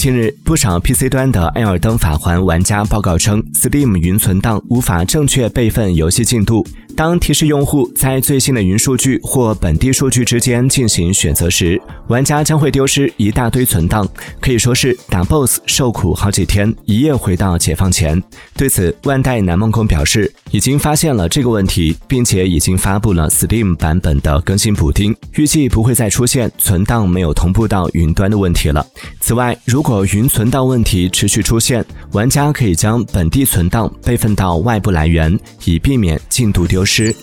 近日，不少 PC 端的《艾尔登法环》玩家报告称，Steam 云存档无法正确备份游戏进度。当提示用户在最新的云数据或本地数据之间进行选择时，玩家将会丢失一大堆存档，可以说是打 BOSS 受苦好几天，一夜回到解放前。对此，万代南梦宫表示，已经发现了这个问题，并且已经发布了 Steam 版本的更新补丁，预计不会再出现存档没有同步到云端的问题了。此外，如果云存档问题持续出现，玩家可以将本地存档备份到外部来源，以避免进度丢失。